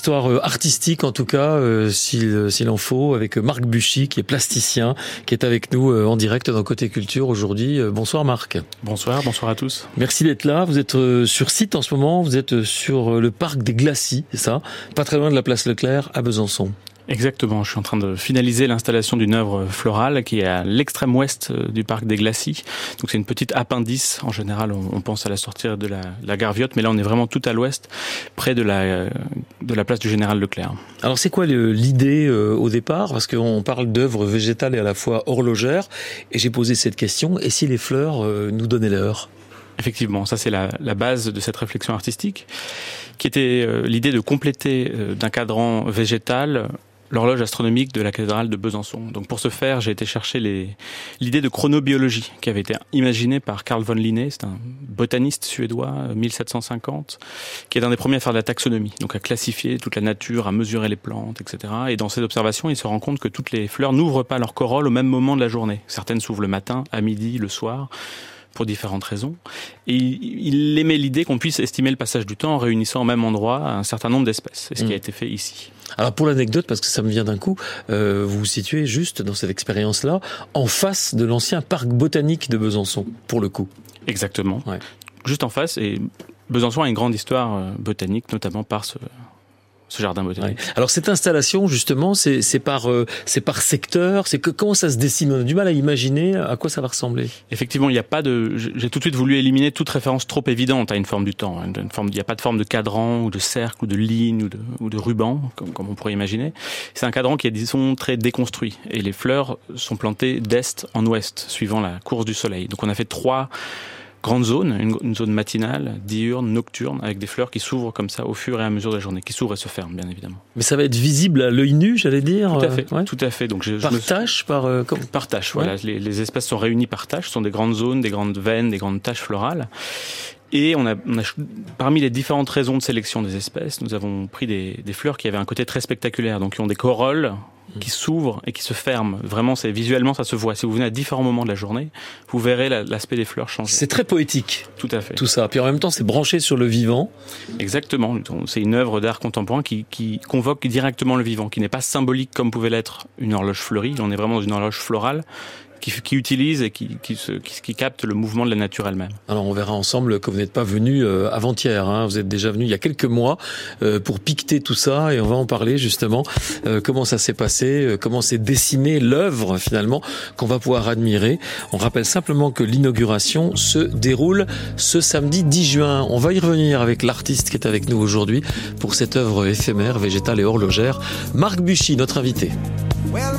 histoire euh, artistique en tout cas, euh, s'il en faut, avec Marc Buchy qui est plasticien, qui est avec nous en direct dans Côté Culture aujourd'hui. Bonsoir Marc. Bonsoir, bonsoir à tous. Merci d'être là. Vous êtes sur site en ce moment, vous êtes sur le parc des Glacis, c'est ça? Pas très loin de la place Leclerc à Besançon. Exactement, je suis en train de finaliser l'installation d'une œuvre florale qui est à l'extrême ouest euh, du parc des Glacis. Donc c'est une petite appendice. En général, on, pense à la sortie de la, la Garviotte, mais là on est vraiment tout à l'ouest, près de la, euh, de la place du Général Leclerc. Alors c'est quoi l'idée euh, au départ? Parce qu'on parle d'œuvres végétales et à la fois horlogères, et j'ai posé cette question, et si les fleurs nous donnaient l'heure Effectivement, ça c'est la, la, base de cette réflexion artistique, qui était l'idée de compléter d'un cadran végétal l'horloge astronomique de la cathédrale de Besançon. Donc pour ce faire, j'ai été chercher l'idée de chronobiologie qui avait été imaginée par Carl von Linné, c'est un botaniste suédois, 1750, qui est un des premiers à faire de la taxonomie, donc à classifier toute la nature, à mesurer les plantes, etc. Et dans ses observations, il se rend compte que toutes les fleurs n'ouvrent pas leur corolle au même moment de la journée. Certaines s'ouvrent le matin, à midi, le soir pour différentes raisons. Et il aimait l'idée qu'on puisse estimer le passage du temps en réunissant au même endroit un certain nombre d'espèces. C'est ce qui a mm. été fait ici. Alors pour l'anecdote, parce que ça me vient d'un coup, euh, vous vous situez juste dans cette expérience-là, en face de l'ancien parc botanique de Besançon, pour le coup. Exactement. Juste en face, et Besançon a une grande histoire euh, botanique, notamment par ce, ce jardin botanique. Alors cette installation justement, c'est par euh, c'est par secteur, c'est que comment ça se dessine? On a du mal à imaginer à quoi ça va ressembler. Effectivement, il n'y a pas de. J'ai tout de suite voulu éliminer toute référence trop évidente à une forme du temps. Hein, une forme, il n'y a pas de forme de cadran ou de cercle ou de ligne ou de, ou de ruban comme, comme on pourrait imaginer. C'est un cadran qui est disons très déconstruit et les fleurs sont plantées d'est en ouest suivant la course du soleil. Donc on a fait trois grande zone, une, zone matinale, diurne, nocturne, avec des fleurs qui s'ouvrent comme ça au fur et à mesure de la journée, qui s'ouvrent et se ferment, bien évidemment. Mais ça va être visible à l'œil nu, j'allais dire. Tout à fait. Tout à fait. Donc, je, par tâche, par euh, par tâche. Voilà, les, les, espèces sont réunies par tâche. Ce sont des grandes zones, des grandes veines, des grandes taches florales. Et on a, on a, parmi les différentes raisons de sélection des espèces, nous avons pris des, des fleurs qui avaient un côté très spectaculaire, donc qui ont des corolles qui s'ouvrent et qui se ferment. Vraiment, c'est visuellement, ça se voit. Si vous venez à différents moments de la journée, vous verrez l'aspect des fleurs changer. C'est très poétique. Tout à fait. Tout ça. Puis en même temps, c'est branché sur le vivant. Exactement. C'est une œuvre d'art contemporain qui, qui convoque directement le vivant, qui n'est pas symbolique comme pouvait l'être une horloge fleurie. On est vraiment dans une horloge florale qui, qui utilise et qui, qui, se, qui, capte le mouvement de la nature elle-même. Alors on verra ensemble que vous n'êtes pas venu euh, avant-hier, hein. vous êtes déjà venu il y a quelques mois euh, pour piqueter tout ça et on va en parler justement, euh, comment ça s'est passé, comment s'est dessinée l'œuvre finalement qu'on va pouvoir admirer. On rappelle simplement que l'inauguration se déroule ce samedi 10 juin. On va y revenir avec l'artiste qui est avec nous aujourd'hui pour cette œuvre éphémère, végétale et horlogère, Marc Buchy, notre invité. Well,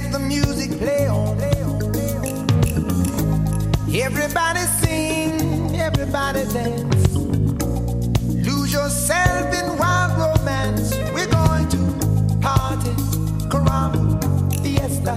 Let the music play on. Everybody sing, everybody dance. Lose yourself in wild romance. We're going to party, caramba, fiesta,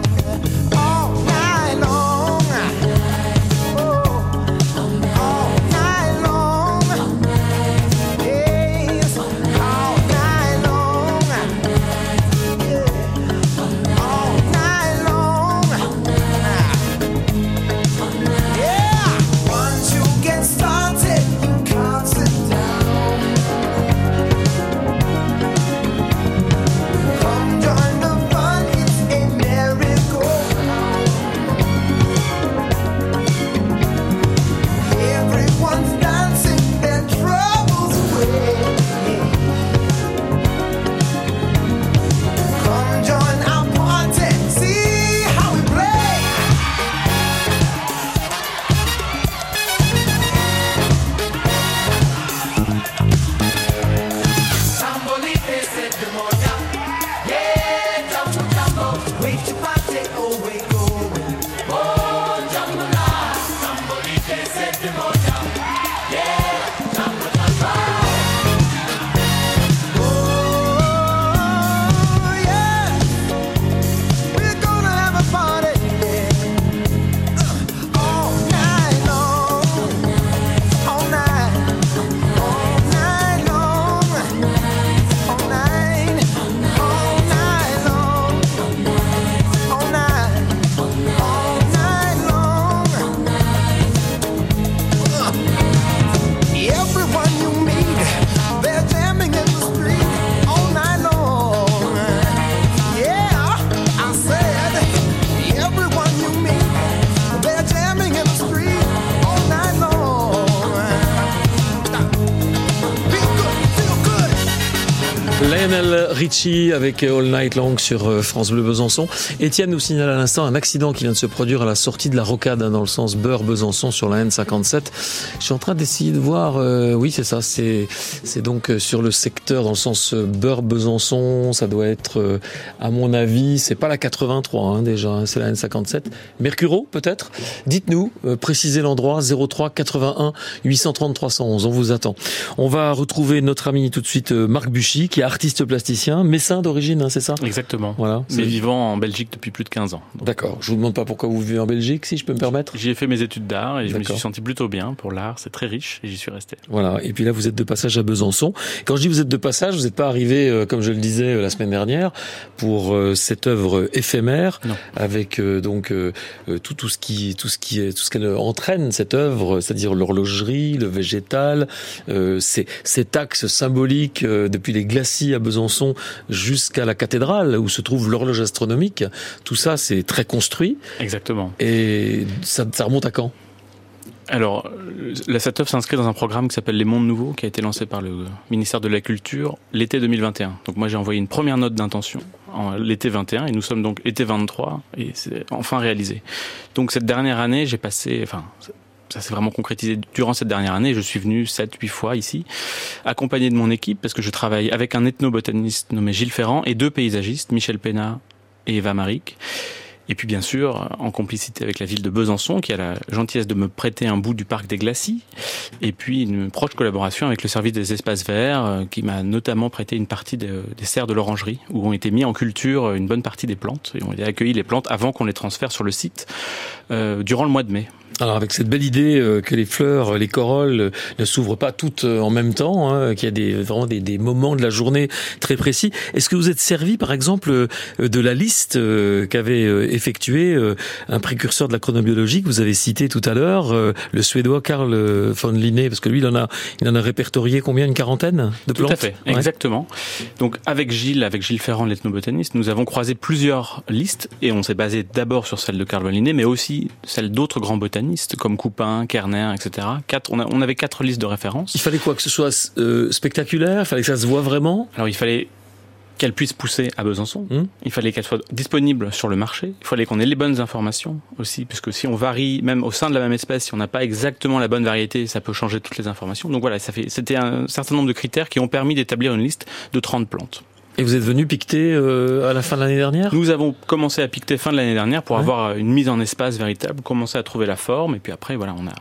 Wait to find en el Richie avec All Night Long sur euh, France Bleu Besançon. Étienne nous signale à l'instant un accident qui vient de se produire à la sortie de la rocade hein, dans le sens Beurre-Besançon sur la N57. Je suis en train d'essayer de voir, euh, oui c'est ça, c'est donc euh, sur le secteur dans le sens Beurre-Besançon, ça doit être à mon avis, c'est pas la 83 hein, déjà, hein, c'est la N57. Mercuro peut-être? Dites-nous, précisez l'endroit 03 81 830 311, on vous attend. On va retrouver notre ami tout de suite Marc Buchy qui est artiste plasticien messin d'origine, hein, c'est ça Exactement. Voilà. Mais vivant en Belgique depuis plus de 15 ans. D'accord. Je vous demande pas pourquoi vous vivez en Belgique, si je peux me permettre. J'y ai fait mes études d'art et je me suis senti plutôt bien pour l'art. C'est très riche et j'y suis resté. Voilà. Et puis là, vous êtes de passage à Besançon. Quand je dis vous êtes de passage, vous n'êtes pas arrivé, euh, comme je le disais euh, la semaine dernière, pour euh, cette œuvre éphémère, avec donc tout, tout ce qui, tout ce qui est, tout ce qu'elle entraîne cette œuvre, c'est-à-dire l'horlogerie, le végétal, ces, cet axe symbolique depuis les glacis à Besançon jusqu'à la cathédrale où se trouve l'horloge astronomique. Tout ça, c'est très construit. Exactement. Et ça, remonte à quand? Alors, la SATOF s'inscrit dans un programme qui s'appelle Les Mondes Nouveaux, qui a été lancé par le ministère de la Culture l'été 2021. Donc moi j'ai envoyé une première note d'intention en l'été 21 et nous sommes donc été 23 et c'est enfin réalisé. Donc cette dernière année, j'ai passé, enfin ça s'est vraiment concrétisé durant cette dernière année. Je suis venu 7-8 fois ici, accompagné de mon équipe, parce que je travaille avec un ethnobotaniste nommé Gilles Ferrand et deux paysagistes, Michel Pena et Eva Maric. Et puis bien sûr, en complicité avec la ville de Besançon, qui a la gentillesse de me prêter un bout du parc des Glacis, et puis une proche collaboration avec le service des espaces verts, euh, qui m'a notamment prêté une partie des serres de l'orangerie, où ont été mis en culture une bonne partie des plantes, et on a accueilli les plantes avant qu'on les transfère sur le site, euh, durant le mois de mai. Alors avec cette belle idée euh, que les fleurs, les corolles euh, ne s'ouvrent pas toutes euh, en même temps, hein, qu'il y a des, vraiment des, des, moments de la journée très précis. Est-ce que vous êtes servi par exemple de la liste qu'avait effectué un précurseur de la chronobiologie que vous avez cité tout à l'heure, le suédois Karl von Linné, parce que lui il en a, il en a répertorié combien une quarantaine de plantes. Tout à fait, exactement. Donc avec Gilles, avec Gilles Ferrand, l'ethnobotaniste, nous avons croisé plusieurs listes et on s'est basé d'abord sur celle de Karl von Linné, mais aussi celle d'autres grands botanistes comme Coupin, Kerner, etc. Quatre, on, avait quatre listes de référence. Il fallait quoi que ce soit euh, spectaculaire? Il fallait que ça se voit vraiment? Alors il fallait qu'elle puisse pousser à Besançon. Hmm. Il fallait qu'elle soit disponible sur le marché. Il fallait qu'on ait les bonnes informations aussi, puisque si on varie, même au sein de la même espèce, si on n'a pas exactement la bonne variété, ça peut changer toutes les informations. Donc voilà, ça fait, c'était un certain nombre de critères qui ont permis d'établir une liste de 30 plantes. Et vous êtes venu piqueter euh, à la fin de l'année dernière? Nous avons commencé à piqueter fin de l'année dernière pour avoir une mise en espace véritable, commencer à trouver la forme, et puis après, voilà, on a,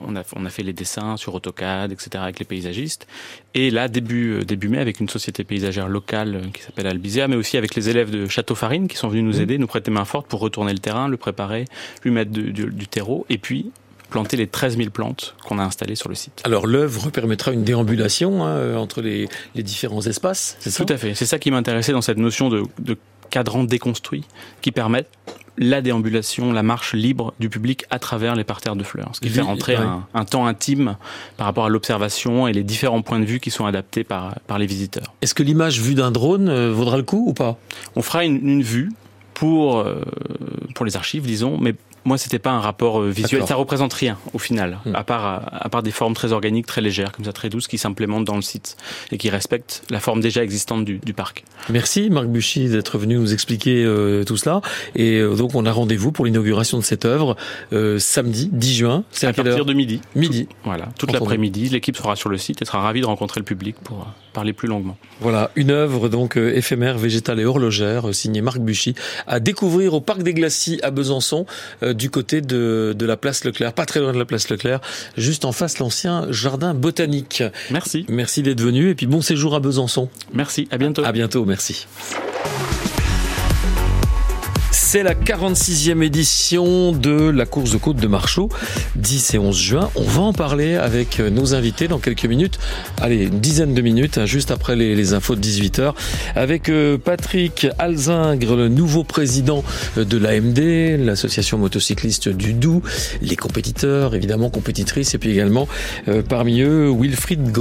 on a, on a fait les dessins sur AutoCAD, etc., avec les paysagistes. Et là, début, euh, début mai, avec une société paysagère locale euh, qui s'appelle Albizia, mais aussi avec les élèves de Château Farine qui sont venus nous aider, nous prêter main forte pour retourner le terrain, le préparer, lui mettre du, du terreau, et puis planter les 13 000 plantes qu'on a installées sur le site. Alors l'œuvre permettra une déambulation hein, entre les, les, différents espaces, c'est ça? Tout à fait. C'est ça qui m'intéressait dans cette notion de, de cadran déconstruit qui permettent la déambulation, la marche libre du public à travers les parterres de fleurs, ce qui fait rentrer un, un, temps intime par rapport à l'observation et les différents points de vue qui sont adaptés par, par les visiteurs. Est-ce que l'image vue d'un drone euh, vaudra le coup ou pas? On fera une, une vue pour, euh, pour les archives, disons, mais moi, c'était pas un rapport euh, visuel. Ça représente rien au final, hmm. à part à part des formes très organiques, très légères, comme ça, très douces, qui s'implémentent dans le site et qui respectent la forme déjà existante du, du parc. Merci Marc Buchy d'être venu nous expliquer euh, tout cela. Et euh, donc, on a rendez-vous pour l'inauguration de cette œuvre samedi 10 juin. C'est à, partir de midi. Midi. voilà, toute l'après-midi. L'équipe sera sur le site et sera ravie de rencontrer le public pour parler plus longuement. Voilà, une œuvre donc éphémère, végétale et horlogère signée Marc Buchy à découvrir au parc des Glacis à Besançon du côté de, de la place Leclerc, pas très loin de la place Leclerc, juste en face l'ancien jardin botanique. Merci. Merci d'être venu et puis bon séjour à Besançon. Merci, à bientôt. À bientôt, merci. C'est la 46e édition de la course de côte de Marchaux, 10 et 11 juin. On va en parler avec nos invités dans quelques minutes. Allez, une dizaine de minutes, hein, juste après les, infos de 18h, avec euh, Patrick Alzingre, le nouveau président de l'AMD, l'association motocycliste du Doubs, les compétiteurs, évidemment compétitrices, et puis également euh, parmi eux Wilfried Grand.